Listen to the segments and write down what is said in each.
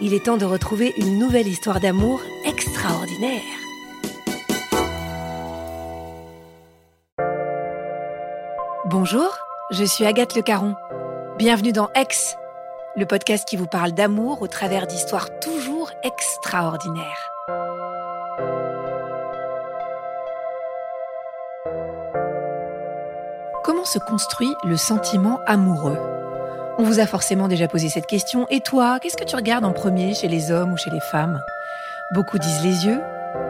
il est temps de retrouver une nouvelle histoire d'amour extraordinaire. Bonjour, je suis Agathe Le Caron. Bienvenue dans Ex, le podcast qui vous parle d'amour au travers d'histoires toujours extraordinaires. Comment se construit le sentiment amoureux? On vous a forcément déjà posé cette question. Et toi, qu'est-ce que tu regardes en premier chez les hommes ou chez les femmes? Beaucoup disent les yeux,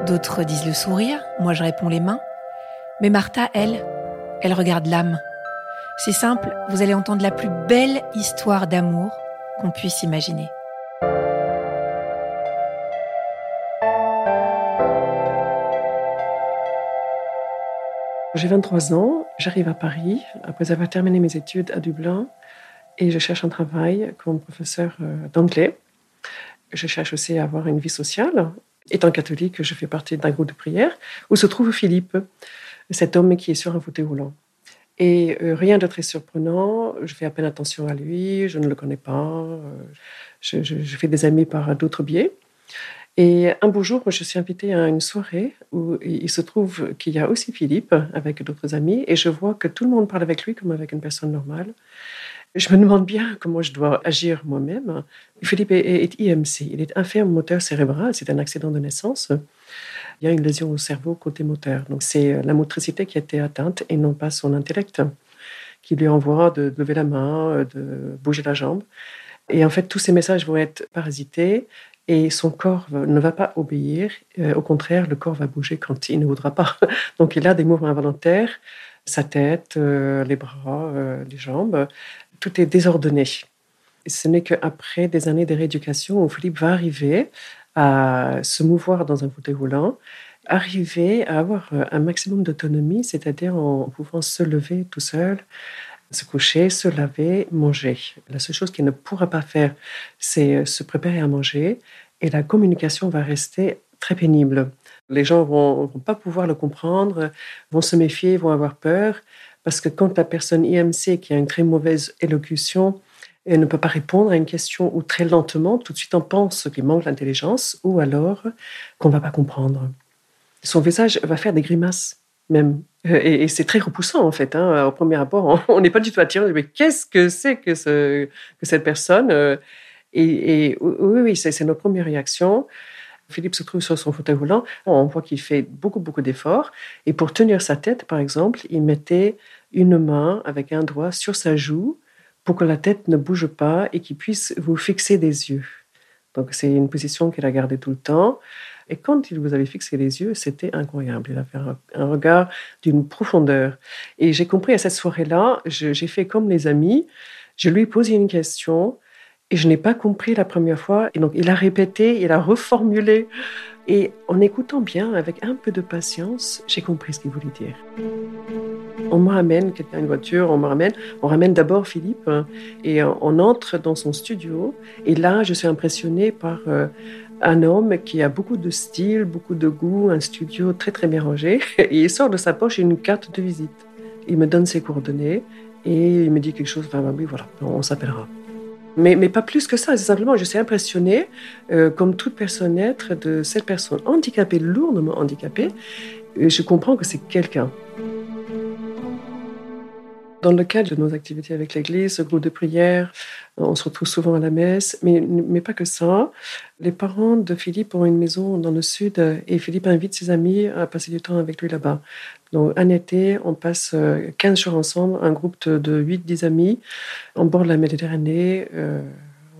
d'autres disent le sourire, moi je réponds les mains. Mais Martha, elle, elle regarde l'âme. C'est simple, vous allez entendre la plus belle histoire d'amour qu'on puisse imaginer. J'ai 23 ans, j'arrive à Paris après avoir terminé mes études à Dublin et je cherche un travail comme professeur euh, d'anglais. Je cherche aussi à avoir une vie sociale. Étant catholique, je fais partie d'un groupe de prière où se trouve Philippe, cet homme qui est sur un fauteuil roulant. Et euh, rien de très surprenant, je fais à peine attention à lui, je ne le connais pas, euh, je, je, je, fais des amis par d'autres biais. Et un beau jour, je suis invitée à une soirée où il se trouve qu'il y a aussi Philippe avec d'autres amis, et je vois que tout le monde parle avec lui comme avec une personne normale. Je me demande bien comment je dois agir moi-même. Philippe est, IMC, il est infirme moteur cérébral, c'est un accident de naissance. Il y a une lésion au cerveau côté moteur. Donc c'est la motricité qui a été atteinte et non pas son intellect qui lui envoie de lever la main, de bouger la jambe. Et en fait, tous ces messages vont être parasités et son corps ne va pas obéir. Au contraire, le corps va bouger quand il ne voudra pas. Donc il a des mouvements involontaires, sa tête, les bras, les jambes, tout est désordonné. Et ce n'est qu'après des années de rééducation où Philippe va arriver à se mouvoir dans un fauteuil roulant, arriver à avoir un maximum d'autonomie, c'est-à-dire en pouvant se lever tout seul, se coucher, se laver, manger. La seule chose qu'il ne pourra pas faire, c'est se préparer à manger et la communication va rester très pénible. Les gens vont, vont pas pouvoir le comprendre, vont se méfier, vont avoir peur parce que quand la personne IMC qui a une très mauvaise élocution elle ne peut pas répondre à une question ou très lentement, tout de suite on pense qu'il manque l'intelligence ou alors qu'on va pas comprendre. Son visage va faire des grimaces même. Et, et c'est très repoussant en fait. Hein. Au premier abord, on n'est pas du tout attiré. Mais qu'est-ce que c'est que, ce, que cette personne et, et, oui, oui, c'est notre première réaction. Philippe se trouve sur son fauteuil roulant. On voit qu'il fait beaucoup, beaucoup d'efforts. Et pour tenir sa tête, par exemple, il mettait une main avec un doigt sur sa joue pour que la tête ne bouge pas et qu'il puisse vous fixer des yeux. Donc c'est une position qu'il a gardée tout le temps. Et quand il vous avait fixé les yeux, c'était incroyable. Il avait un, regard d'une profondeur. Et j'ai compris à cette soirée-là, j'ai fait comme les amis. Je lui ai posé une question et je n'ai pas compris la première fois. Et donc il a répété, il a reformulé. Et en écoutant bien, avec un peu de patience, j'ai compris ce qu'il voulait dire. On me ramène quelqu'un une voiture, on me ramène, on ramène d'abord Philippe hein, et on entre dans son studio. Et là, je suis impressionnée par euh, un homme qui a beaucoup de style, beaucoup de goût, un studio très très bien rangé. Et il sort de sa poche une carte de visite. Il me donne ses coordonnées et il me dit quelque chose. Enfin, oui, voilà, on s'appellera. Mais, pas plus que ça, c'est simplement, je suis impressionnée, euh, comme toute personne être, de cette personne handicapée, lourdement handicapée. Et je comprends que c'est quelqu'un. Dans le cadre de nos activités avec l'Église, ce groupe de prière, on se retrouve souvent à la messe, mais, mais pas que ça. Les parents de Philippe ont une maison dans le sud et Philippe invite ses amis à passer du temps avec lui là-bas. Donc, un été, on passe 15 euh, jours ensemble, un groupe de, 8-10 amis, en bord de la Méditerranée, euh,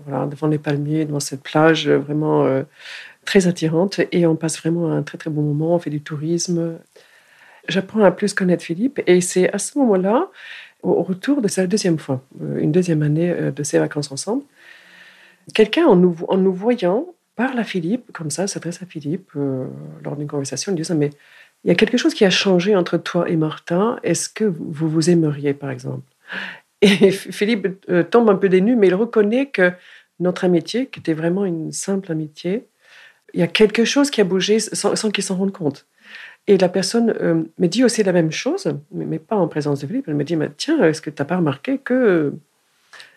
voilà, devant les palmiers, devant cette plage vraiment euh, très attirante. Et on passe vraiment un très très bon moment, on fait du tourisme. J'apprends à plus connaître Philippe et c'est à ce moment-là au retour de sa deuxième fois, euh, une deuxième année euh, de ses vacances ensemble, quelqu'un en nous, voyant parle à Philippe, comme ça, s'adresse à Philippe euh, lors d'une conversation, lui disant Mais il y a quelque chose qui a changé entre toi et Martin, est-ce que vous vous aimeriez, par exemple? Et Philippe tombe un peu dénu, mais il reconnaît que notre amitié, qui était vraiment une simple amitié, il y a quelque chose qui a bougé sans, sans qu'il s'en rende compte. Et la personne euh, me dit aussi la même chose, mais, pas en présence de Philippe. Elle me dit Tiens, est-ce que tu n'as pas remarqué que.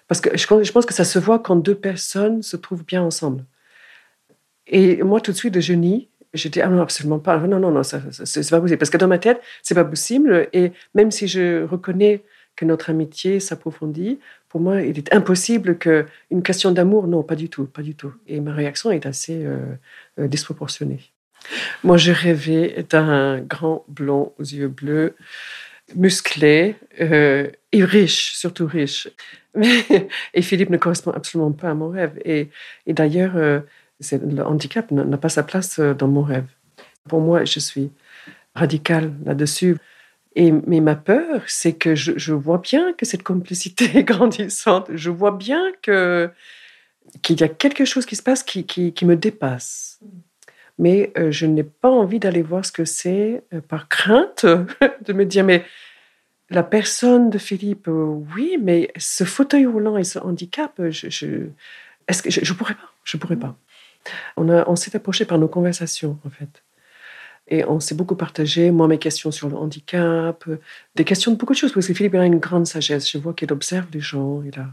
Parce que je, pense que ça se voit quand deux personnes se trouvent bien ensemble. Et moi, tout de suite, je nie. J'ai dit, ah non, absolument pas. Non, non, non, c'est pas possible. Parce que dans ma tête, c'est pas possible. Et même si je reconnais que notre amitié s'approfondit, pour moi, il est impossible qu'une question d'amour, non, pas du tout, pas du tout. Et ma réaction est assez euh, euh, disproportionnée. Moi, je rêvais d'un grand blond aux yeux bleus, musclé euh, et riche, surtout riche. et Philippe ne correspond absolument pas à mon rêve. Et, d'ailleurs, euh, le handicap n'a pas sa place euh, dans mon rêve. Pour moi, je suis radicale là-dessus. Et, mais ma peur, c'est que je, vois bien que cette complicité est grandissante. Je vois bien qu'il y a quelque chose qui se passe qui me dépasse mais euh, je n'ai pas envie d'aller voir ce que c'est euh, par crainte de me dire, mais la personne de Philippe, euh, oui, mais ce fauteuil roulant et ce handicap, je, est-ce que je, ne pourrais pas, je pourrais pas. On, on s'est approché par nos conversations, en fait. Et on s'est beaucoup partagé, moi, mes questions sur le handicap, des questions de beaucoup de choses, parce que Philippe a une grande sagesse. Je vois qu'il observe les gens. Il a...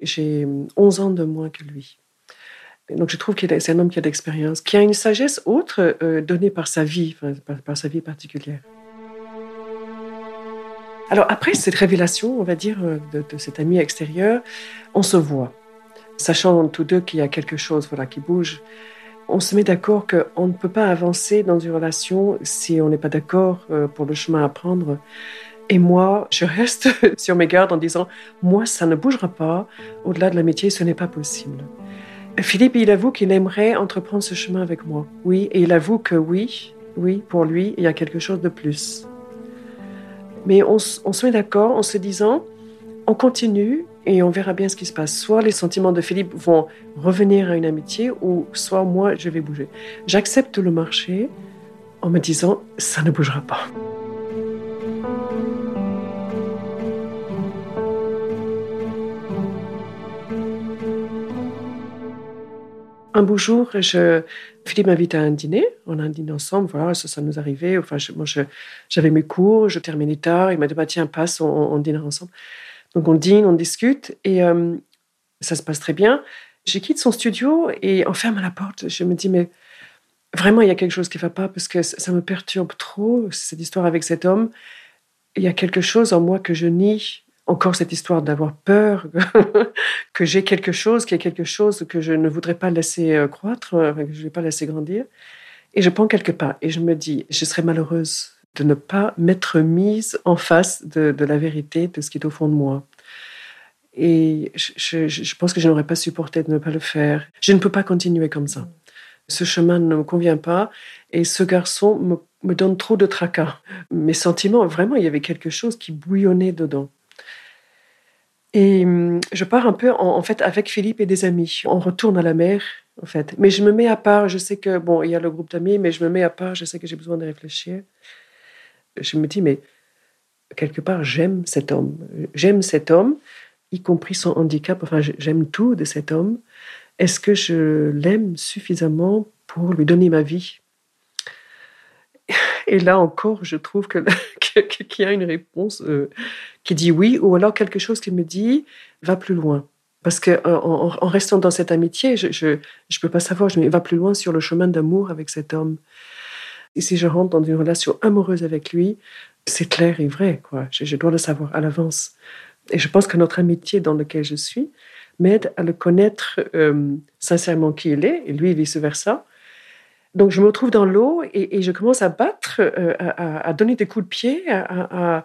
J'ai 11 ans de moins que lui. Donc je trouve que c'est un homme qui a d'expérience, qui a une sagesse autre euh, donnée par sa vie, par, sa vie particulière. Alors après cette révélation, on va dire, euh, de, cet ami extérieur, on se voit. Sachant tous deux qu'il y a quelque chose voilà, qui bouge, on se met d'accord qu'on ne peut pas avancer dans une relation si on n'est pas d'accord euh, pour le chemin à prendre. Et moi, je reste sur mes gardes en disant, moi, ça ne bougera pas. Au-delà de l'amitié, ce n'est pas possible. Philippe, il avoue qu'il aimerait entreprendre ce chemin avec moi. Oui, et il avoue que oui, oui, pour lui, il y a quelque chose de plus. Mais on, se met d'accord en se disant, on continue et on verra bien ce qui se passe. Soit les sentiments de Philippe vont revenir à une amitié, ou soit moi, je vais bouger. J'accepte le marché en me disant, ça ne bougera pas. Un beau jour, Philippe m'invite à un dîner. On a un dîner ensemble. Voilà, ça, nous arrivait. Enfin, moi, j'avais mes cours, je terminais tard. Il m'a dit bah, tiens, passe, on, on dîne ensemble. Donc on dîne, on discute et euh, ça se passe très bien. Je quitte son studio et on ferme la porte. Je me dis mais vraiment il y a quelque chose qui ne va pas parce que ça me perturbe trop cette histoire avec cet homme. Il y a quelque chose en moi que je nie encore cette histoire d'avoir peur que j'ai quelque chose, qu'il y a quelque chose que je ne voudrais pas laisser euh, croître, euh, que je ne vais pas laisser grandir. Et je prends quelques pas et je me dis, je serais malheureuse de ne pas m'être mise en face de, la vérité, de ce qui est au fond de moi. Et je, pense que je n'aurais pas supporté de ne pas le faire. Je ne peux pas continuer comme ça. Ce chemin ne me convient pas et ce garçon me, me donne trop de tracas. Mes sentiments, vraiment, il y avait quelque chose qui bouillonnait dedans. Et je pars un peu en, fait avec Philippe et des amis. On retourne à la mer en fait. Mais je me mets à part. Je sais que bon, il y a le groupe d'amis, mais je me mets à part. Je sais que j'ai besoin de réfléchir. Je me dis mais quelque part, j'aime cet homme. J'aime cet homme, y compris son handicap. Enfin, j'aime tout de cet homme. Est-ce que je l'aime suffisamment pour lui donner ma vie? Et là encore, je trouve qu'il y a une réponse euh, qui dit oui, ou alors quelque chose qui me dit va plus loin. Parce que en, restant dans cette amitié, je ne peux pas savoir, je me va plus loin sur le chemin d'amour avec cet homme. Et si je rentre dans une relation amoureuse avec lui, c'est clair et vrai, quoi. Je, dois le savoir à l'avance. Et je pense que notre amitié dans laquelle je suis m'aide à le connaître euh, sincèrement qui il est, et lui vice-versa. Donc je me retrouve dans l'eau et, je commence à battre, euh, à, donner des coups de pied, à,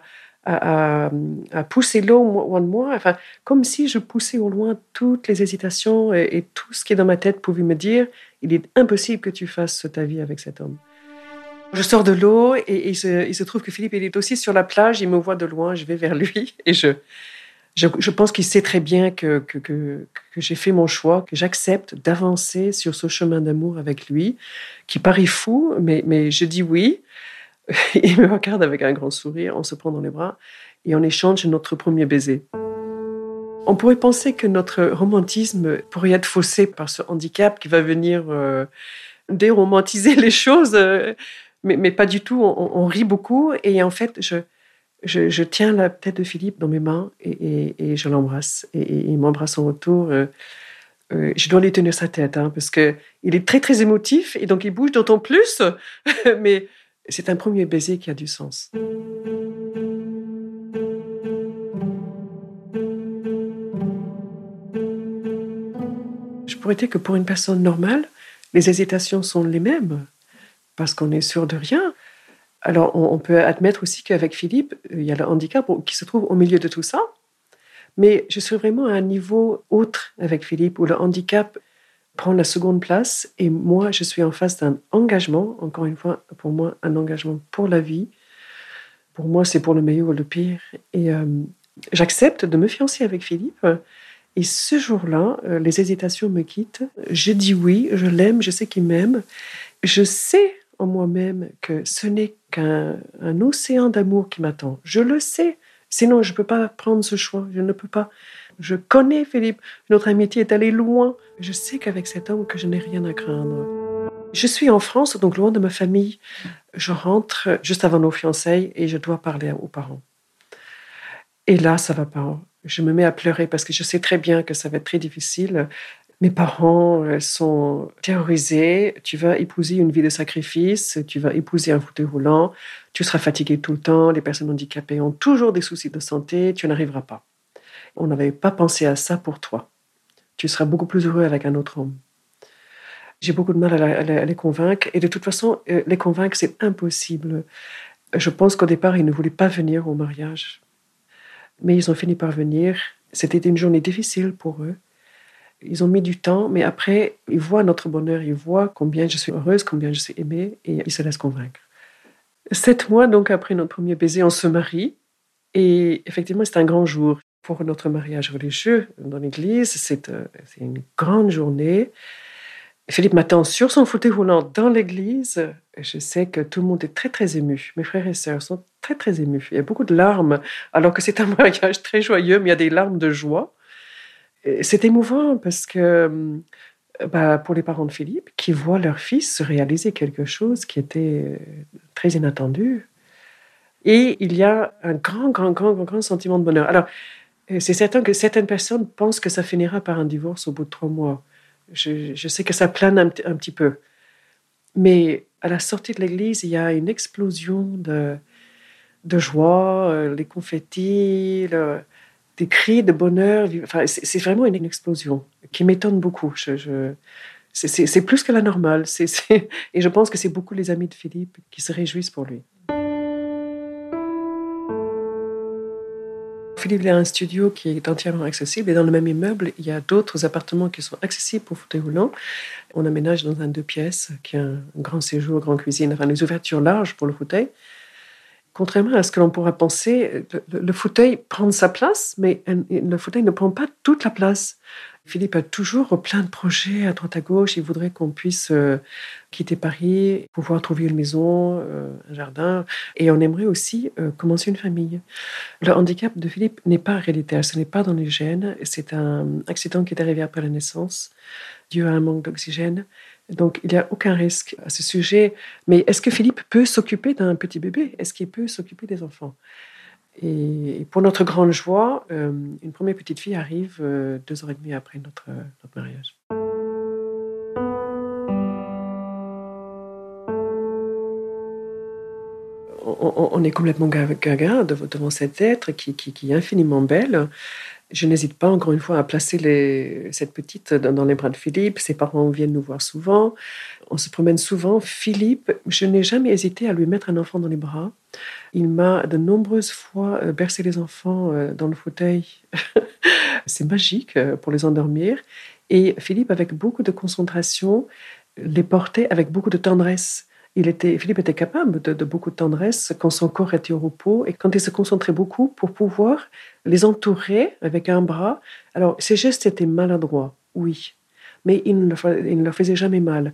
pousser l'eau loin de moi, enfin, comme si je poussais au loin toutes les hésitations et, tout ce qui est dans ma tête pouvait me dire, il est impossible que tu fasses ta vie avec cet homme. Je sors de l'eau et, il, se, trouve que Philippe il est aussi sur la plage. Il me voit de loin, je vais vers lui et je, je, pense qu'il sait très bien que, que, j'ai fait mon choix, que j'accepte d'avancer sur ce chemin d'amour avec lui, qui paraît fou, mais, mais je dis oui. Il me regarde avec un grand sourire, on se prend dans les bras et on échange notre premier baiser. On pourrait penser que notre romantisme pourrait être faussé par ce handicap qui va venir euh, déromantiser les choses. Euh, mais, pas du tout. On, rit beaucoup et en fait, je, je, tiens la tête de Philippe dans mes mains et, je l'embrasse. Et, il m'embrasse en retour. Euh, euh, je dois lui tenir sa tête hein, parce que il est très très émotif et donc il bouge d'autant plus. mais c'est un premier baiser qui a du sens. Je pourrais dire que pour une personne normale, les hésitations sont les mêmes parce qu'on est sûr de rien. Alors, on, peut admettre aussi qu'avec Philippe, il y a le handicap qui se trouve au milieu de tout ça. Mais je suis vraiment à un niveau autre avec Philippe, où le handicap prend la seconde place. Et moi, je suis en face d'un engagement, encore une fois, pour moi, un engagement pour la vie. Pour moi, c'est pour le meilleur ou le pire. Et euh, j'accepte de me fiancer avec Philippe. Et ce jour-là, euh, les hésitations me quittent. Je dis oui, je l'aime, je sais qu'il m'aime. Je sais en moi-même que ce n'est qu'un océan d'amour qui m'attend. Je le sais. Sinon, je ne peux pas prendre ce choix. Je ne peux pas. Je connais Philippe. Notre amitié est allée loin. Je sais qu'avec cet homme, que je n'ai rien à craindre. Je suis en France, donc loin de ma famille. Je rentre juste avant nos fiançailles et je dois parler aux parents. Et là, ça va pas. Je me mets à pleurer parce que je sais très bien que ça va être très difficile. Mes parents euh, sont terrorisés. Tu vas épouser une vie de sacrifice, tu vas épouser un fauteuil roulant, tu seras fatigué tout le temps, les personnes handicapées ont toujours des soucis de santé, tu n'arriveras pas. On n'avait pas pensé à ça pour toi. Tu seras beaucoup plus heureux avec un autre homme. J'ai beaucoup de mal à, les convaincre et de toute façon, euh, les convaincre, c'est impossible. Je pense qu'au départ, ils ne voulaient pas venir au mariage. Mais ils ont fini par venir. C'était une journée difficile pour eux. Ils ont mis du temps, mais après, ils voient notre bonheur, ils voient combien je suis heureuse, combien je suis aimée, et ils se laissent convaincre. Sept mois donc après notre premier baiser, on se marie, et effectivement, c'est un grand jour pour notre mariage religieux dans l'église. C'est euh, une grande journée. Philippe m'attend sur son fauteuil roulant dans l'église. Je sais que tout le monde est très, très ému. Mes frères et sœurs sont très, très émus. Il y a beaucoup de larmes, alors que c'est un mariage très joyeux, mais il y a des larmes de joie c'est émouvant parce que euh, bah, pour les parents de Philippe, qui voient leur fils réaliser quelque chose qui était très inattendu. Et il y a un grand, grand, grand, grand, sentiment de bonheur. Alors, euh, c'est certain que certaines personnes pensent que ça finira par un divorce au bout de trois mois. Je, sais que ça plane un, petit peu. Mais à la sortie de l'église, il y a une explosion de, joie, euh, les confettis, des cris de bonheur. Enfin, c'est vraiment une, explosion qui m'étonne beaucoup. C'est plus que la normale. et je pense que c'est beaucoup les amis de Philippe qui se réjouissent pour lui. Philippe a un studio qui est entièrement accessible et dans le même immeuble, il y a d'autres appartements qui sont accessibles pour fauteuil roulant. On aménage dans un deux pièces qui a un grand séjour, grande cuisine, enfin des ouvertures larges pour le fauteuil contrairement à ce que l'on pourrait penser, le, fauteuil prend sa place, mais le fauteuil ne prend pas toute la place. Philippe a toujours plein de projets à droite à gauche. Il voudrait qu'on puisse euh, quitter Paris, pouvoir trouver une maison, euh, un jardin. Et on aimerait aussi euh, commencer une famille. Le handicap de Philippe n'est pas héréditaire, ce n'est pas dans les gènes. C'est un accident qui est arrivé après la naissance, dû à un manque d'oxygène. Donc, il n'y a aucun risque à ce sujet. Mais est-ce que Philippe peut s'occuper d'un petit bébé? Est-ce qu'il peut s'occuper des enfants? Et pour notre grande joie, euh, une première petite fille arrive euh, deux heures et demie après notre, notre mariage. On, est complètement gaga devant cet être qui, est infiniment belle. Je n'hésite pas, encore une fois, à placer cette petite dans les bras de Philippe. Ses parents viennent nous voir souvent. On se promène souvent. Philippe, je n'ai jamais hésité à lui mettre un enfant dans les bras. Il m'a de nombreuses fois euh, bercé les enfants euh, dans le fauteuil. C'est magique euh, pour les endormir. Et Philippe, avec beaucoup de concentration, les portait avec beaucoup de tendresse. Il était, Philippe était capable de, beaucoup de tendresse quand son corps était au repos et quand il se concentrait beaucoup pour pouvoir les entourer avec un bras. Alors, ses gestes étaient maladroits, oui, mais il ne, il ne leur faisait jamais mal.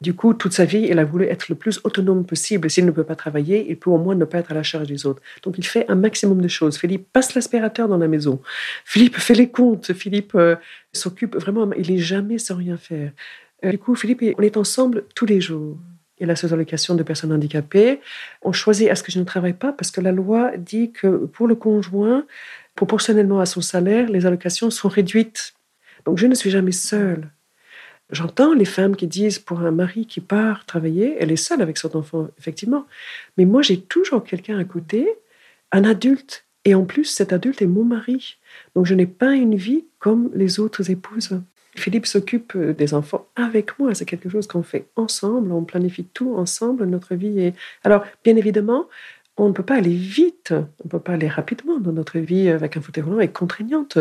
Du coup, toute sa vie, il a voulu être le plus autonome possible. S'il ne peut pas travailler, il peut au moins ne pas être à la charge des autres. Donc, il fait un maximum de choses. Philippe passe l'aspirateur dans la maison. Philippe fait les comptes. Philippe euh, s'occupe vraiment. Il n'est jamais sans rien faire. Euh, du coup, Philippe, on est ensemble tous les jours. Il a ses allocations de personnes handicapées. On choisit à ce que je ne travaille pas parce que la loi dit que pour le conjoint, proportionnellement à son salaire, les allocations sont réduites. Donc, je ne suis jamais seule. J'entends les femmes qui disent pour un mari qui part travailler, elle est seule avec son enfant, effectivement. Mais moi, j'ai toujours quelqu'un à côté, un adulte. Et en plus, cet adulte est mon mari. Donc, je n'ai pas une vie comme les autres épouses. Philippe s'occupe des enfants avec moi. C'est quelque chose qu'on fait ensemble. On planifie tout ensemble. Notre vie est. Alors, bien évidemment, on ne peut pas aller vite. On ne peut pas aller rapidement dans notre vie avec un fauteuil roulant est contraignante.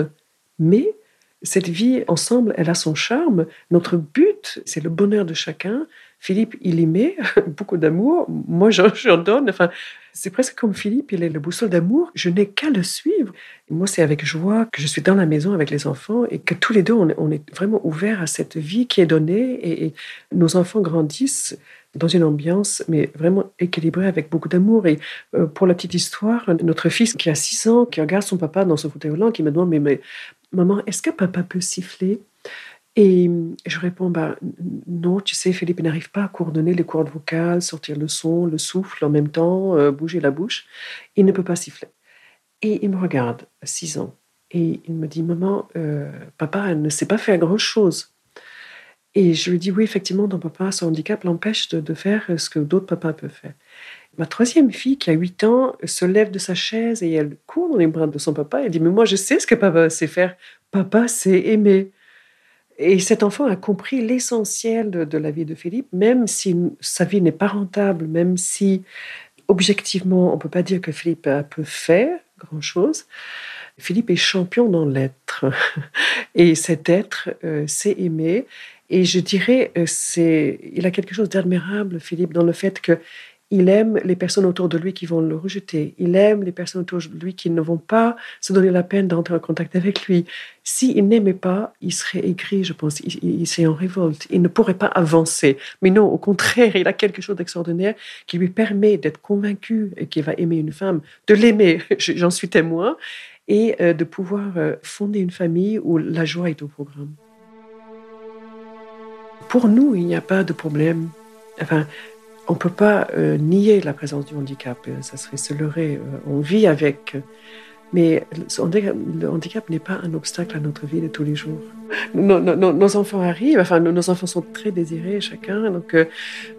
Mais cette vie ensemble, elle a son charme. Notre but, c'est le bonheur de chacun. Philippe, il met beaucoup d'amour. Moi, j'en donne. Enfin, c'est presque comme Philippe, il est le boussole d'amour. Je n'ai qu'à le suivre. moi, c'est avec joie que je suis dans la maison avec les enfants et que tous les deux, on est, vraiment ouverts à cette vie qui est donnée. Et, nos enfants grandissent dans une ambiance, mais vraiment équilibrée avec beaucoup d'amour. Et euh, pour la petite histoire, notre fils qui a 6 ans, qui regarde son papa dans ce fauteuil roulant, qui me demande, mais, mais Maman, est-ce que papa peut siffler? Et je réponds bah, Non, tu sais, Philippe n'arrive pas à coordonner les cordes vocales, sortir le son, le souffle en même temps, euh, bouger la bouche. Il ne peut pas siffler. Et il me regarde, 6 ans, et il me dit Maman, euh, papa ne sait pas faire grand-chose. Et je lui dis Oui, effectivement, ton papa, son handicap l'empêche de faire ce que d'autres papas peuvent faire. Ma troisième fille, qui a 8 ans, se lève de sa chaise et elle court dans les bras de son papa. Elle dit Mais moi, je sais ce que papa sait faire. Papa sait aimer. Et cet enfant a compris l'essentiel de, la vie de Philippe, même si sa vie n'est pas rentable, même si objectivement, on ne peut pas dire que Philippe a peu fait grand-chose. Philippe est champion dans l'être. Et cet être euh, sait aimer. Et je dirais, euh, c'est, il a quelque chose d'admirable, Philippe, dans le fait que il aime les personnes autour de lui qui vont le rejeter. Il aime les personnes autour de lui qui ne vont pas se donner la peine d'entrer en contact avec lui. S'il n'aimait pas, il serait aigri, je pense. Il, serait en révolte. Il ne pourrait pas avancer. Mais non, au contraire, il a quelque chose d'extraordinaire qui lui permet d'être convaincu qu'il va aimer une femme, de l'aimer, j'en suis témoin, et euh, de pouvoir euh, fonder une famille où la joie est au programme. Pour nous, il n'y a pas de problème. Enfin, on ne peut pas euh, nier la présence du handicap, euh, ça serait se leurrer. Euh, on vit avec. Mais le handicap n'est pas un obstacle à notre vie de tous les jours. Nos, enfants arrivent, enfin nos enfants sont très désirés chacun. Donc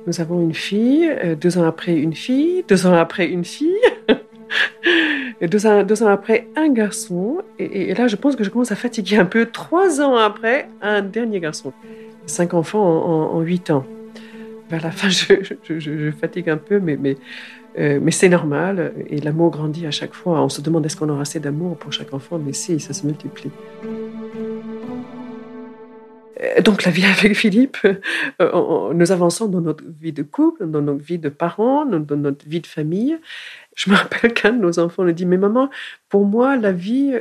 nous avons une fille, deux ans après une fille, deux ans après une fille, deux ans, deux ans après un garçon. Et, là je pense que je commence à fatiguer un peu. Trois ans après un dernier garçon. Cinq enfants en huit ans vers la fin, je, fatigue un peu, mais, mais, euh, mais c'est normal. Et l'amour grandit à chaque fois. On se demande est-ce qu'on aura assez d'amour pour chaque enfant, mais si, ça se multiplie. Euh, donc la vie avec Philippe, euh, nous avançons dans notre vie de couple, dans notre vie de parents, dans notre vie de famille. Je me rappelle qu'un de nos enfants nous dit, mais maman, pour moi, la vie,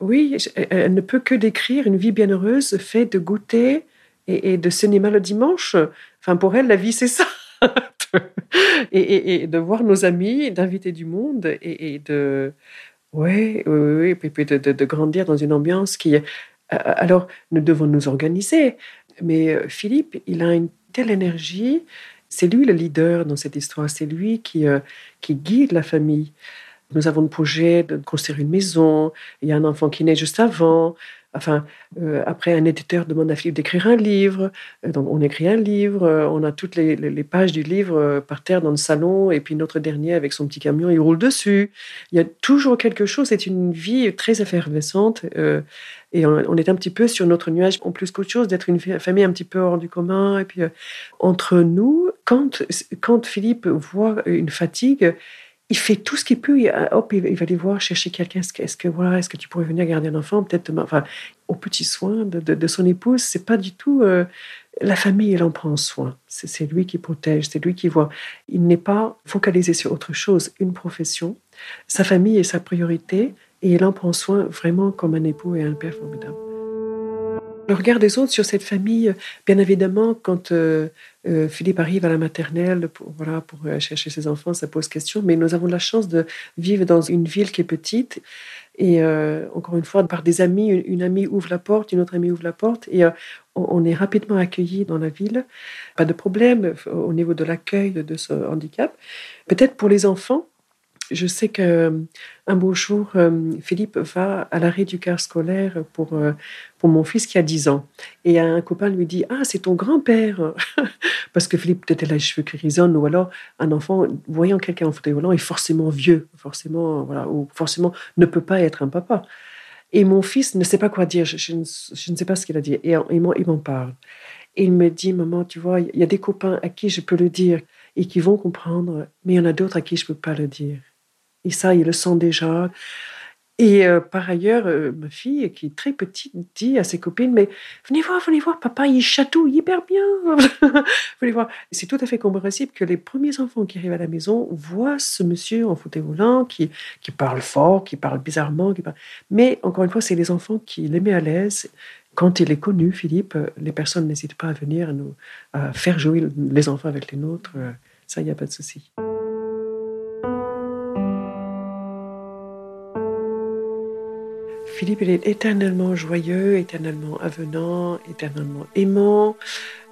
Oui, elle ne peut que décrire une vie bienheureuse faite de goûter et, de cinéma le dimanche. Enfin, pour elle, la vie, c'est ça. et, de voir nos amis, d'inviter du monde et, de, ouais, oui, et puis de, grandir dans une ambiance qui. Alors, nous devons nous organiser. Mais euh, Philippe, il a une telle énergie. C'est lui le leader dans cette histoire. C'est lui qui, euh, qui guide la famille. Nous avons le projet de construire une maison. Il y a un enfant qui naît juste avant. Enfin, euh, après, un éditeur demande à Philippe d'écrire un livre. Euh, donc, on écrit un livre. Euh, on a toutes les, pages du livre par terre dans le salon. Et puis, notre dernier, avec son petit camion, il roule dessus. Il y a toujours quelque chose. C'est une vie très effervescente. et on, est un petit peu sur notre nuage, en plus qu'autre chose, d'être une famille un petit peu hors du commun. Et puis, entre nous, quand, quand Philippe voit une fatigue, il fait tout ce qu'il peut. Il, hop, il, va aller voir, chercher quelqu'un. Est-ce que, voilà, est-ce que tu pourrais venir garder un enfant Peut-être enfin, au petit soin de, son épouse. C'est pas du tout euh, la famille. Il en prend soin. C'est lui qui protège. C'est lui qui voit. Il n'est pas focalisé sur autre chose. Une profession. Sa famille est sa priorité et il en prend soin vraiment comme un époux et un père formidable. Le regard des autres sur cette famille, bien évidemment, quand euh, euh, Philippe arrive à la maternelle pour, voilà, pour euh, chercher ses enfants, ça pose question, mais nous avons la chance de vivre dans une ville qui est petite. Et encore une fois, par des amis, une, amie ouvre la porte, une autre amie ouvre la porte, et on, est rapidement accueillis dans la ville. Pas de problème au niveau de l'accueil de ce handicap. Peut-être pour les enfants, je sais que euh, un beau jour, euh, Philippe va à l'arrêt du car scolaire pour, euh, pour mon fils qui a 10 ans. Et un copain lui dit Ah, c'est ton grand-père Parce que Philippe peut-être a les cheveux qui résonnent, ou alors un enfant, voyant quelqu'un en fauteuil volant, est forcément vieux, forcément, voilà, ou forcément ne peut pas être un papa. Et mon fils ne sait pas quoi dire, je, ne, sais pas ce qu'il a dit. Et il m'en parle. Et il me dit Maman, tu vois, il y a des copains à qui je peux le dire et qui vont comprendre, mais il y en a d'autres à qui je ne peux pas le dire. Et ça, il le sent déjà. Et euh, par ailleurs, euh, ma fille, qui est très petite, dit à ses copines, mais venez voir, venez voir, papa, il chatouille hyper bien. venez voir. C'est tout à fait compréhensible que les premiers enfants qui arrivent à la maison voient ce monsieur en fauteuil roulant qui, qui parle fort, qui parle bizarrement. Qui parle... Mais encore une fois, c'est les enfants qui les à l'aise. Quand il est connu, Philippe, les personnes n'hésitent pas à venir nous à faire jouer les enfants avec les nôtres. Ça, il n'y a pas de souci. Philippe, il est éternellement joyeux, éternellement avenant, éternellement aimant,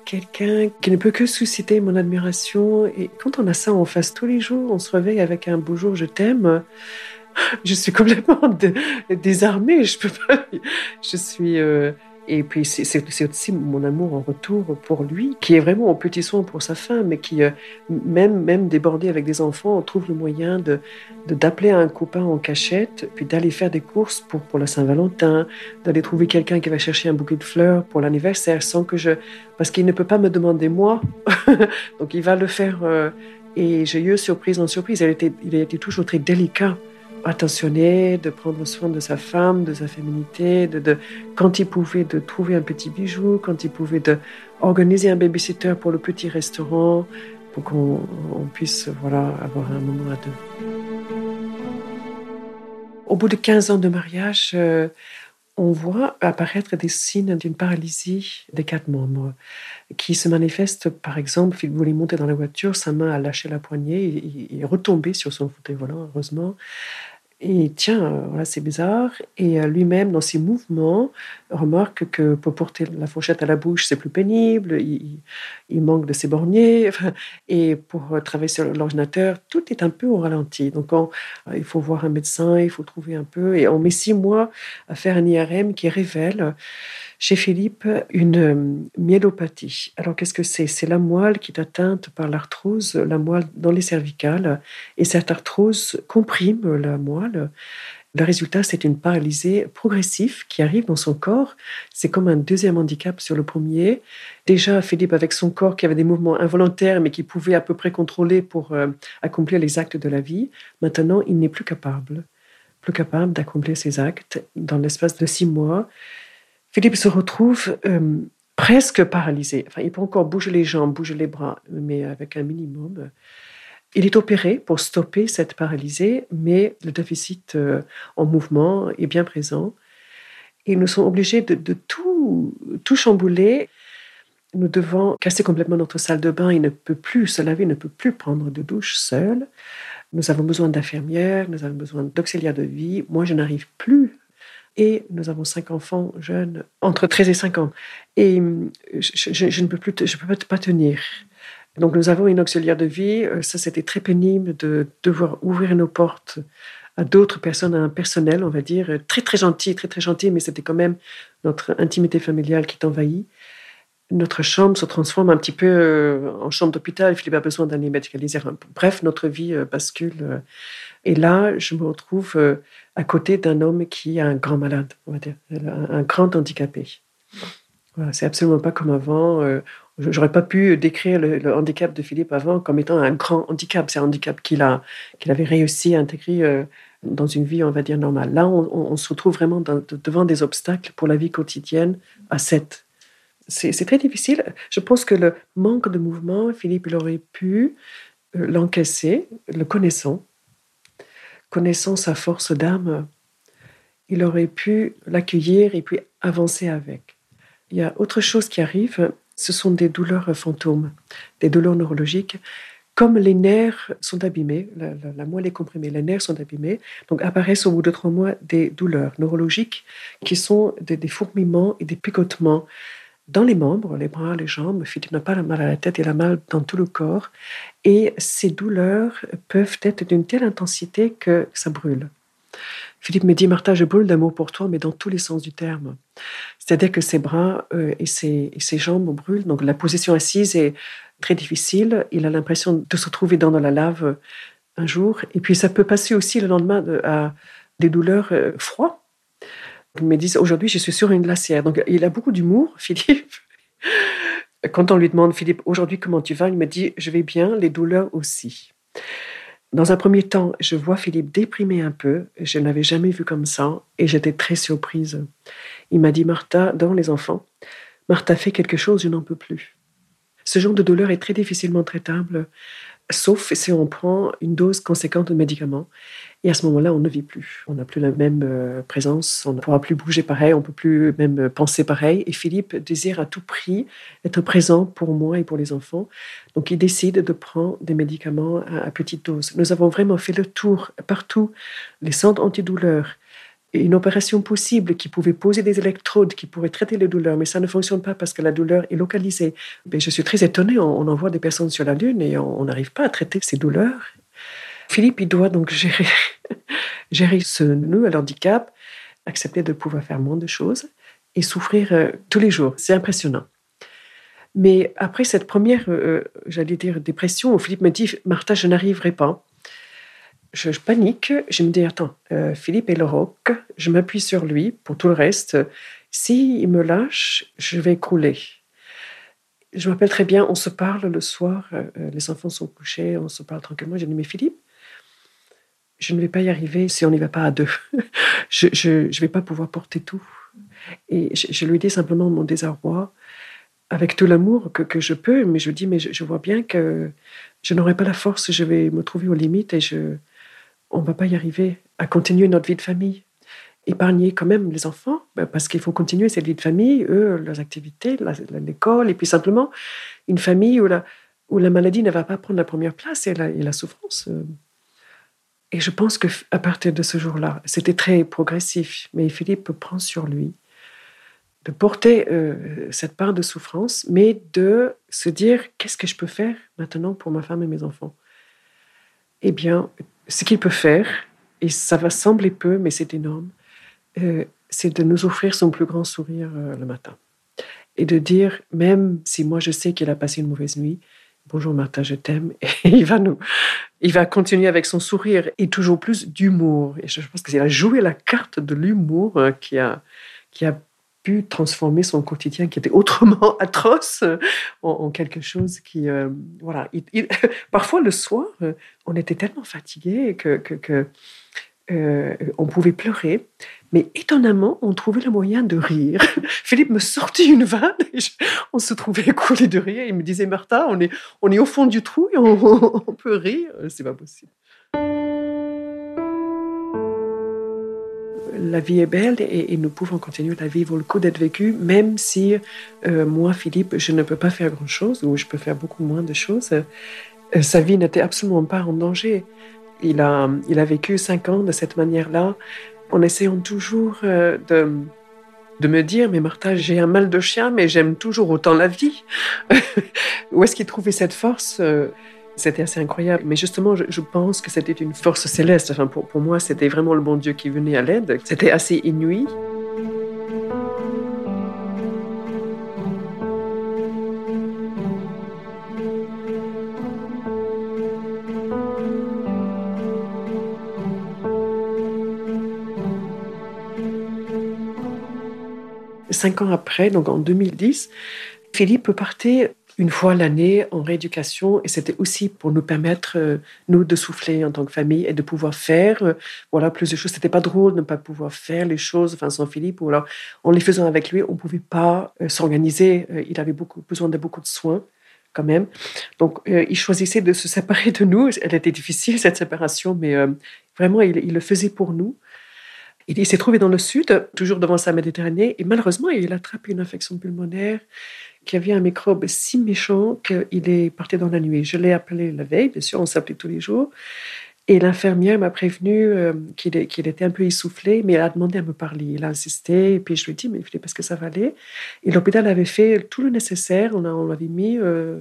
quelqu'un qui ne peut que susciter mon admiration. Et quand on a ça en face tous les jours, on se réveille avec un beau jour, je t'aime. Je suis complètement désarmée. Je peux pas. Je suis. Euh, et puis c'est aussi mon amour en retour pour lui, qui est vraiment en petit soin pour sa femme, mais qui, euh, même, même débordé avec des enfants, trouve le moyen de d'appeler un copain en cachette, puis d'aller faire des courses pour, pour la Saint-Valentin, d'aller trouver quelqu'un qui va chercher un bouquet de fleurs pour l'anniversaire, sans que je... Parce qu'il ne peut pas me demander moi, donc il va le faire. Euh, et j'ai eu surprise en surprise. Il il a été toujours très délicat attentionné, de prendre soin de sa femme, de sa féminité, de, quand il pouvait de trouver un petit bijou, quand il pouvait de organiser un babysitter pour le petit restaurant, pour qu'on puisse voilà avoir un moment à deux. Au bout de 15 ans de mariage, euh, on voit apparaître des signes d'une paralysie des quatre membres qui se manifeste, par exemple, il voulait monter dans la voiture, sa main a lâché la poignée, il est retombé sur son fauteuil volant, heureusement. Et tiens, euh, voilà, c'est bizarre. Et euh, lui-même, dans ses mouvements, remarque que pour porter la fourchette à la bouche, c'est plus pénible. Il, manque de ses borniers. Et pour euh, travailler sur l'ordinateur, tout est un peu au ralenti. Donc, il faut voir un médecin, il faut trouver un peu. Et on met six mois à faire un IRM qui révèle chez Philippe une euh, myélopathie. Alors qu'est-ce que c'est? C'est la moelle qui est atteinte par l'arthrose, la moelle dans les cervicales, et cette arthrose comprime la moelle. Le résultat, c'est une paralysie progressive qui arrive dans son corps. C'est comme un deuxième handicap sur le premier. Déjà, Philippe, avec son corps qui avait des mouvements involontaires, mais qui pouvait à peu près contrôler pour euh, accomplir les actes de la vie, maintenant, il n'est plus capable, plus capable d'accomplir ces actes dans l'espace de six mois. Philippe se retrouve euh, presque paralysé. Enfin, il peut encore bouger les jambes, bouger les bras, mais avec un minimum. Il est opéré pour stopper cette paralysie, mais le déficit euh, en mouvement est bien présent. Et nous sommes obligés de, de tout, tout chambouler. Nous devons casser complètement notre salle de bain. Il ne peut plus se laver, il ne peut plus prendre de douche seul. Nous avons besoin d'infirmières, nous avons besoin d'auxiliaires de vie. Moi, je n'arrive plus. Et nous avons cinq enfants jeunes, entre 13 et 5 ans. Et je, je- ne peux plus, je peux pas, tenir. Donc, nous avons une auxiliaire de vie. Euh, Ça, c'était très pénible de devoir ouvrir nos portes à d'autres personnes, à un personnel, on va dire, euh, très, très gentil, très, très gentil, mais c'était quand même notre intimité familiale qui est envahie. Notre chambre se transforme un petit peu euh, en chambre d'hôpital. Philippe a besoin d'aller médicaliser. Bref, notre vie euh, bascule. euh. Et là, je me retrouve à côté d'un homme qui est un grand malade, on va dire, un, grand handicapé. Voilà, c'est absolument pas comme avant. J'aurais pas pu décrire le, handicap de Philippe avant comme étant un grand handicap. C'est un handicap qu'il a, qu'il avait réussi à intégrer dans une vie, on va dire, normale. Là, on, se retrouve vraiment devant des obstacles pour la vie quotidienne à 7. C'est très difficile. Je pense que le manque de mouvement, Philippe, il aurait pu euh, l'encaisser, le connaissant, connaissant sa force d'âme, il aurait pu l'accueillir et puis avancer avec. Il y a autre chose qui arrive, ce sont des douleurs fantômes, des douleurs neurologiques. Comme les nerfs sont abîmés, la moelle est comprimée, les nerfs sont abîmés, donc apparaissent au bout de trois mois des douleurs neurologiques qui sont des, des fourmillements et des picotements dans les membres, les bras, les jambes. Philippe n'a pas la mal à la tête, il a mal dans tout le corps. Et ces douleurs peuvent être d'une telle intensité que ça brûle. Philippe me dit, Martha, je brûle d'amour pour toi, mais dans tous les sens du terme. C'est-à-dire que ses bras euh, et, ses, et jambes brûlent. Donc la position assise est très difficile. Il a l'impression de se trouver dans la lave un jour. Et puis ça peut passer aussi le lendemain de- à des douleurs euh, froides. Il me dit, aujourd'hui, je suis sur une glacière. Donc il a beaucoup d'humour, Philippe. Quand on lui demande, Philippe, aujourd'hui, comment tu vas? Il me dit, je vais bien, les douleurs aussi. Dans un premier temps, je vois Philippe déprimé un peu. Je ne l'avais jamais vu comme ça et j'étais très surprise. Il m'a dit, Martha, dans les enfants, Martha fait quelque chose, je n'en peux plus. Ce genre de douleur est très difficilement traitable, sauf si on prend une dose conséquente de médicaments. Et à ce moment-là, on ne vit plus. On n'a plus la même euh, présence, on ne pourra plus bouger pareil, on ne peut plus même euh, penser pareil. Et Philippe désire à tout prix être présent pour moi et pour les enfants. Donc il décide de prendre des médicaments à, petite dose. Nous avons vraiment fait le tour partout, les centres antidouleurs, une opération possible qui pouvait poser des électrodes, qui pourrait traiter les douleurs, mais ça ne fonctionne pas parce que la douleur est localisée. Mais je suis très étonnée, on, envoie des personnes sur la Lune et on n'arrive pas à traiter ces douleurs. Philippe, il doit donc gérer, gérer ce à l'handicap, accepter de pouvoir faire moins de choses et souffrir euh, tous les jours. C'est impressionnant. Mais après cette première, euh, j'allais dire, dépression, où Philippe me dit, Martha, je n'arriverai pas. Je, panique, je me dis, attends, euh, Philippe est le roc, je m'appuie sur lui pour tout le reste. S'il me lâche, je vais couler. Je me rappelle très bien, on se parle le soir, euh, euh, les enfants sont couchés, on se parle tranquillement. J'ai dit, mais Philippe, je ne vais pas y arriver si on n'y va pas à deux. je ne vais pas pouvoir porter tout. Et je, lui dis simplement mon désarroi, avec tout l'amour que, je peux, mais je dis, mais je, vois bien que je n'aurai pas la force, je vais me trouver aux limites et je, on ne va pas y arriver à continuer notre vie de famille. Épargner quand même les enfants, ben, parce qu'il faut continuer cette vie de famille, eux, leurs activités, l'école, et puis simplement une famille où la, maladie ne va pas prendre la première place et la, et la souffrance. Et je pense que à partir de ce jour-là, c'était très progressif, mais Philippe prend sur lui de porter euh, cette part de souffrance, mais de se dire qu'est-ce que je peux faire maintenant pour ma femme et mes enfants? Eh bien, ce qu'il peut faire, et ça va sembler peu, mais c'est énorme, euh, c'est de nous offrir son plus grand sourire euh, le matin. Et de dire, même si moi je sais qu'il a passé une mauvaise nuit, bonjour Martha, je t'aime, et il va nous, il va continuer avec son sourire et toujours plus d'humour. Et je pense qu'il a joué la carte de l'humour euh, qui a, qui a pu transformer son quotidien qui était autrement atroce en, quelque chose qui, euh, voilà. Il- il- parfois le soir, euh, on était tellement fatigué que, euh, on pouvait pleurer, mais étonnamment, on trouvait le moyen de rire. Philippe me sortit une vanne et on se trouvait écoulé de rire. Il me disait Martha, on est, on est au fond du trou et on, on peut rire. C'est pas possible. la vie est belle et, nous pouvons continuer. La vie vaut le coup d'être vécue, même si euh, moi, Philippe, je ne peux pas faire grand-chose ou je peux faire beaucoup moins de choses. Euh, sa vie n'était absolument pas en danger. Il a, il a vécu cinq ans de cette manière-là, en essayant toujours de, de me dire, mais Martha, j'ai un mal de chien, mais j'aime toujours autant la vie. Où est-ce qu'il trouvait cette force c'était assez incroyable. Mais justement, je, pense que c'était une force céleste. Enfin, pour, pour moi, c'était vraiment le bon Dieu qui venait à l'aide. C'était assez inouï. Cinq ans après, donc en 2010, Philippe partait une fois l'année en rééducation et c'était aussi pour nous permettre, euh, nous, de souffler en tant que famille et de pouvoir faire euh, voilà, plus de choses. C'était pas drôle de ne pas pouvoir faire les choses enfin, sans Philippe ou alors en les faisant avec lui, on pouvait pas euh, s'organiser. il avait beaucoup, besoin de beaucoup de soins quand même. Donc, il choisissait de se séparer de nous. Elle était difficile, cette séparation, mais vraiment, il, il, le faisait pour nous. Il, s'est trouvé dans le sud, toujours devant sa Méditerranée, et malheureusement, il a attrapé une infection pulmonaire qu'il y avait un microbe si méchant qu'il est parti dans la nuit. Je l'ai appelé la veille, bien sûr, on s'appelait tous les jours. Et l'infirmière m'a prévenu euh, qu'il était un peu essoufflé, mais elle a demandé à me parler. Il a insisté, et puis je lui ai dit, mais parce que ça va aller. Et l'hôpital avait fait tout le nécessaire. On, a, on avait mis euh,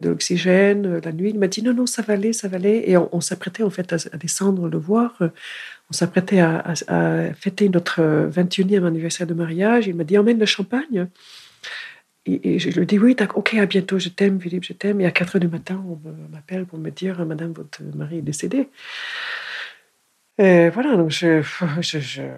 de l'oxygène euh, la nuit. Il m'a dit, non, non, ça va aller, ça va aller. Et on, s'apprêtait en fait à, descendre le voir. On s'apprêtait à, fêter notre 21e anniversaire de mariage. Il m'a dit, emmène le champagne. Et, je lui dis oui, ok, à bientôt, je t'aime, Philippe, je t'aime. Et à 4 heures du matin, on m'appelle pour me dire, Madame, votre mari est décédé. Et voilà, donc je,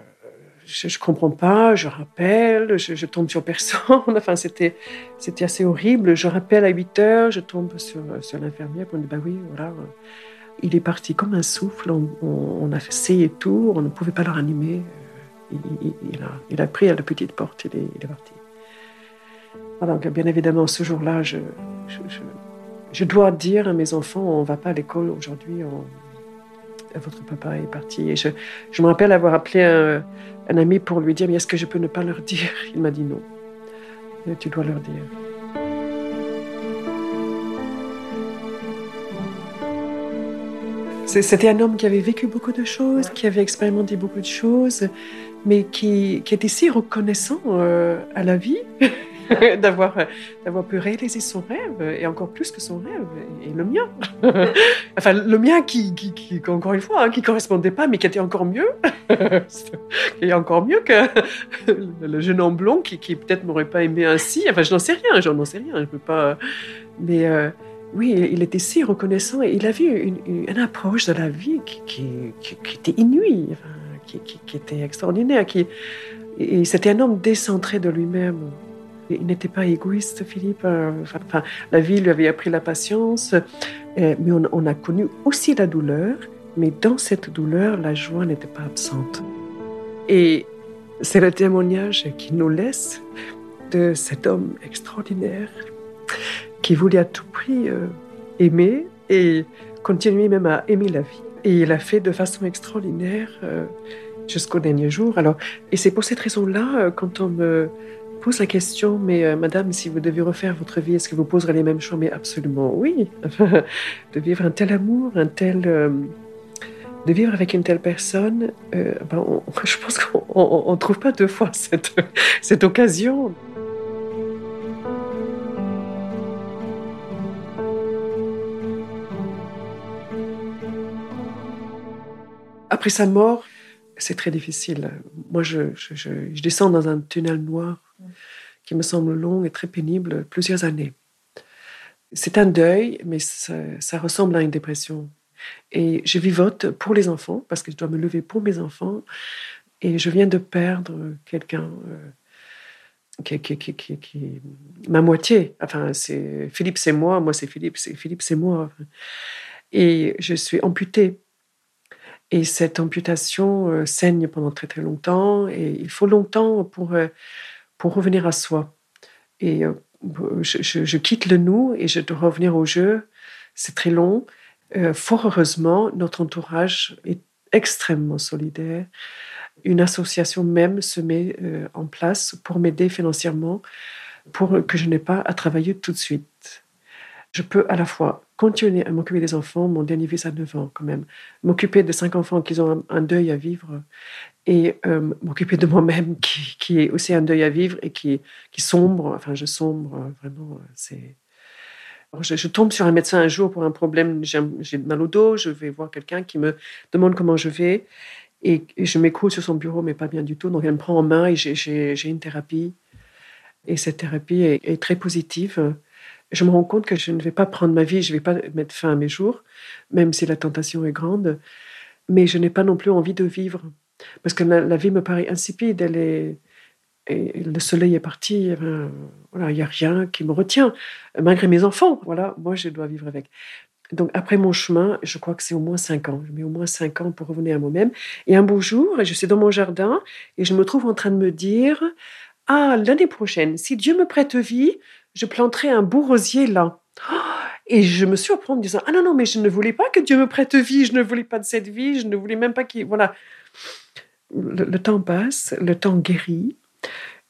je, comprends pas, je rappelle, je, tombe sur personne. Enfin, c'était, c'était assez horrible. Je rappelle à 8 heures, je tombe sur, sur l'infirmière pour me dire, bah oui, voilà, il est parti comme un souffle. On, a essayé tout, on ne pouvait pas le ranimer. Il, a, il a pris à la petite porte, il est, est parti. Donc, bien évidemment, ce jour-là, je, je, dois dire à mes enfants, on ne va pas à l'école aujourd'hui, votre papa est parti. Et je, je me rappelle avoir appelé un, un, ami pour lui dire, mais est-ce que je peux ne pas leur dire? Il m'a dit non. tu dois leur dire. C'était un homme qui avait vécu beaucoup de choses, qui avait expérimenté beaucoup de choses, mais qui, qui était si reconnaissant euh, à la vie. d'avoir, d'avoir pu réaliser son rêve, et encore plus que son rêve, et le mien. enfin, le mien qui, qui, encore une fois, hein, qui correspondait pas, mais qui était encore mieux. et encore mieux que le jeune homme blond qui, qui peut-être m'aurait pas aimé ainsi. Enfin, je n'en sais rien, je n'en sais rien, je peux pas. Mais euh, oui, il était si reconnaissant et il avait une, une, approche de la vie qui, qui était inouïe, qui, était extraordinaire. Qui, c'était un homme décentré de lui-même. Il n'était pas égoïste, Philippe. Euh, la vie lui avait appris la patience, euh, mais on, a connu aussi la douleur. Mais dans cette douleur, la joie n'était pas absente. Et c'est le témoignage qu'il nous laisse de cet homme extraordinaire qui voulait à tout prix euh, aimer et continuer même à aimer la vie. Et il a fait de façon extraordinaire jusqu'au dernier jour. Alors, et c'est pour cette raison-là, quand on me pose la question, mais euh, madame, si vous devez refaire votre vie, est-ce que vous poserez les mêmes choix? Mais absolument oui. de vivre un tel amour, un tel. Euh, de vivre avec une telle personne, euh, ben, je pense qu'on ne trouve pas deux fois cette, cette occasion. Après sa mort, c'est très difficile. Moi, je, descends dans un tunnel noir qui me semble long et très pénible, plusieurs années. C'est un deuil, mais ça, ressemble à une dépression. Et je vivote pour les enfants, parce que je dois me lever pour mes enfants. Et je viens de perdre quelqu'un euh, qui, qui, ma moitié. Enfin, c'est Philippe, c'est moi, moi c'est Philippe, c'est Philippe, c'est moi. Et je suis amputée. Et cette amputation euh, saigne pendant très très longtemps. Et il faut longtemps pour euh, pour revenir à soi. Et euh, je, quitte le nous et je dois revenir au jeu. C'est très long. Euh, fort heureusement, notre entourage est extrêmement solidaire. une association même se met euh, en place pour m'aider financièrement, pour que je n'ai pas à travailler tout de suite. Je peux à la fois continuer à m'occuper des enfants, mon dernier fils a 9 ans quand même, m'occuper de cinq enfants qui ont un, deuil à vivre et euh, m'occuper de moi-même qui, qui, est aussi un deuil à vivre et qui, qui sombre, enfin je sombre vraiment, c'est... Je, tombe sur un médecin un jour pour un problème, j'ai mal au dos, je vais voir quelqu'un qui me demande comment je vais et, je m'écoute sur son bureau, mais pas bien du tout. Donc, elle me prend en main et j'ai une thérapie. Et cette thérapie est, très positive. Je me rends compte que je ne vais pas prendre ma vie, je ne vais pas mettre fin à mes jours, même si la tentation est grande. Mais je n'ai pas non plus envie de vivre. Parce que la, vie me paraît insipide. Et le soleil est parti. voilà, il n'y a rien qui me retient, malgré mes enfants. Voilà, moi, je dois vivre avec. Donc, après mon chemin, je crois que c'est au moins cinq ans. Je mets au moins cinq ans pour revenir à moi-même. Et un beau jour, je suis dans mon jardin et je me trouve en train de me dire Ah, l'année prochaine, si Dieu me prête vie, je planterai un beau rosier là. Et je me surprends en me disant Ah non, non, mais je ne voulais pas que Dieu me prête vie, je ne voulais pas de cette vie, je ne voulais même pas qu'il. Voilà. le temps passe, le temps guérit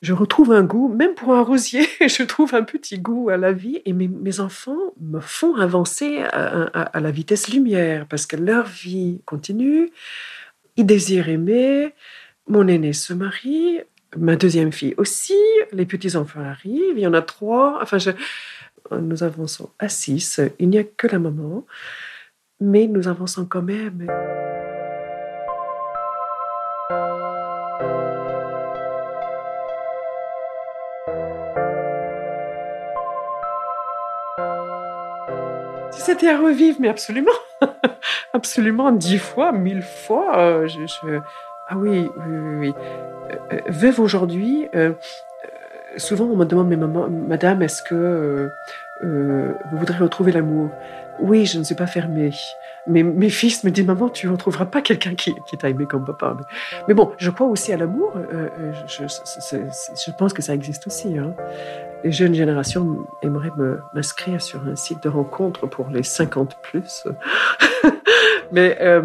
je retrouve un goût, même pour un rosier, je trouve un petit goût à la vie et mes, enfants me font avancer à, la vitesse lumière parce que leur vie continue, ils désirent aimer, mon aîné se marie, ma deuxième fille aussi, les petits-enfants arrivent, il y en a trois, enfin nous avançons à six, il n'y a que la maman, mais nous avançons quand même. c'était à revivre, mais absolument, absolument dix fois, mille fois. Euh, ah oui, oui, oui. Euh, euh, veuve aujourd'hui, souvent on me demande, mais maman, madame, est-ce que vous voudrez retrouver l'amour? Oui, je ne suis pas fermée. Mais mes fils me disent, maman, tu ne retrouveras pas quelqu'un qui, t'a aimé comme papa. Mais, bon, je crois aussi à l'amour. Je, je, pense que ça existe aussi. Hein les jeunes générations aimeraient m'inscrire sur un site de rencontre pour les 50 plus. mais, euh,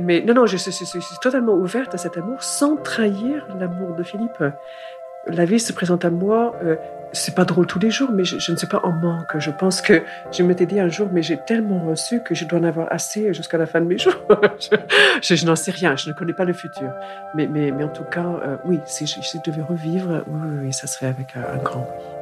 mais non, non, je, suis totalement ouverte à cet amour sans trahir l'amour de Philippe. La vie se présente à moi. Euh, c'est pas drôle tous les jours, mais je, ne suis pas en manque. Je pense que je m'étais dit un jour, mais j'ai tellement reçu que je dois en avoir assez jusqu'à la fin de mes jours. je, n'en sais rien, je ne connais pas le futur. Mais, mais, mais en tout cas, euh, oui, si je, devais revivre, oui, oui, ça serait avec un, un grand oui.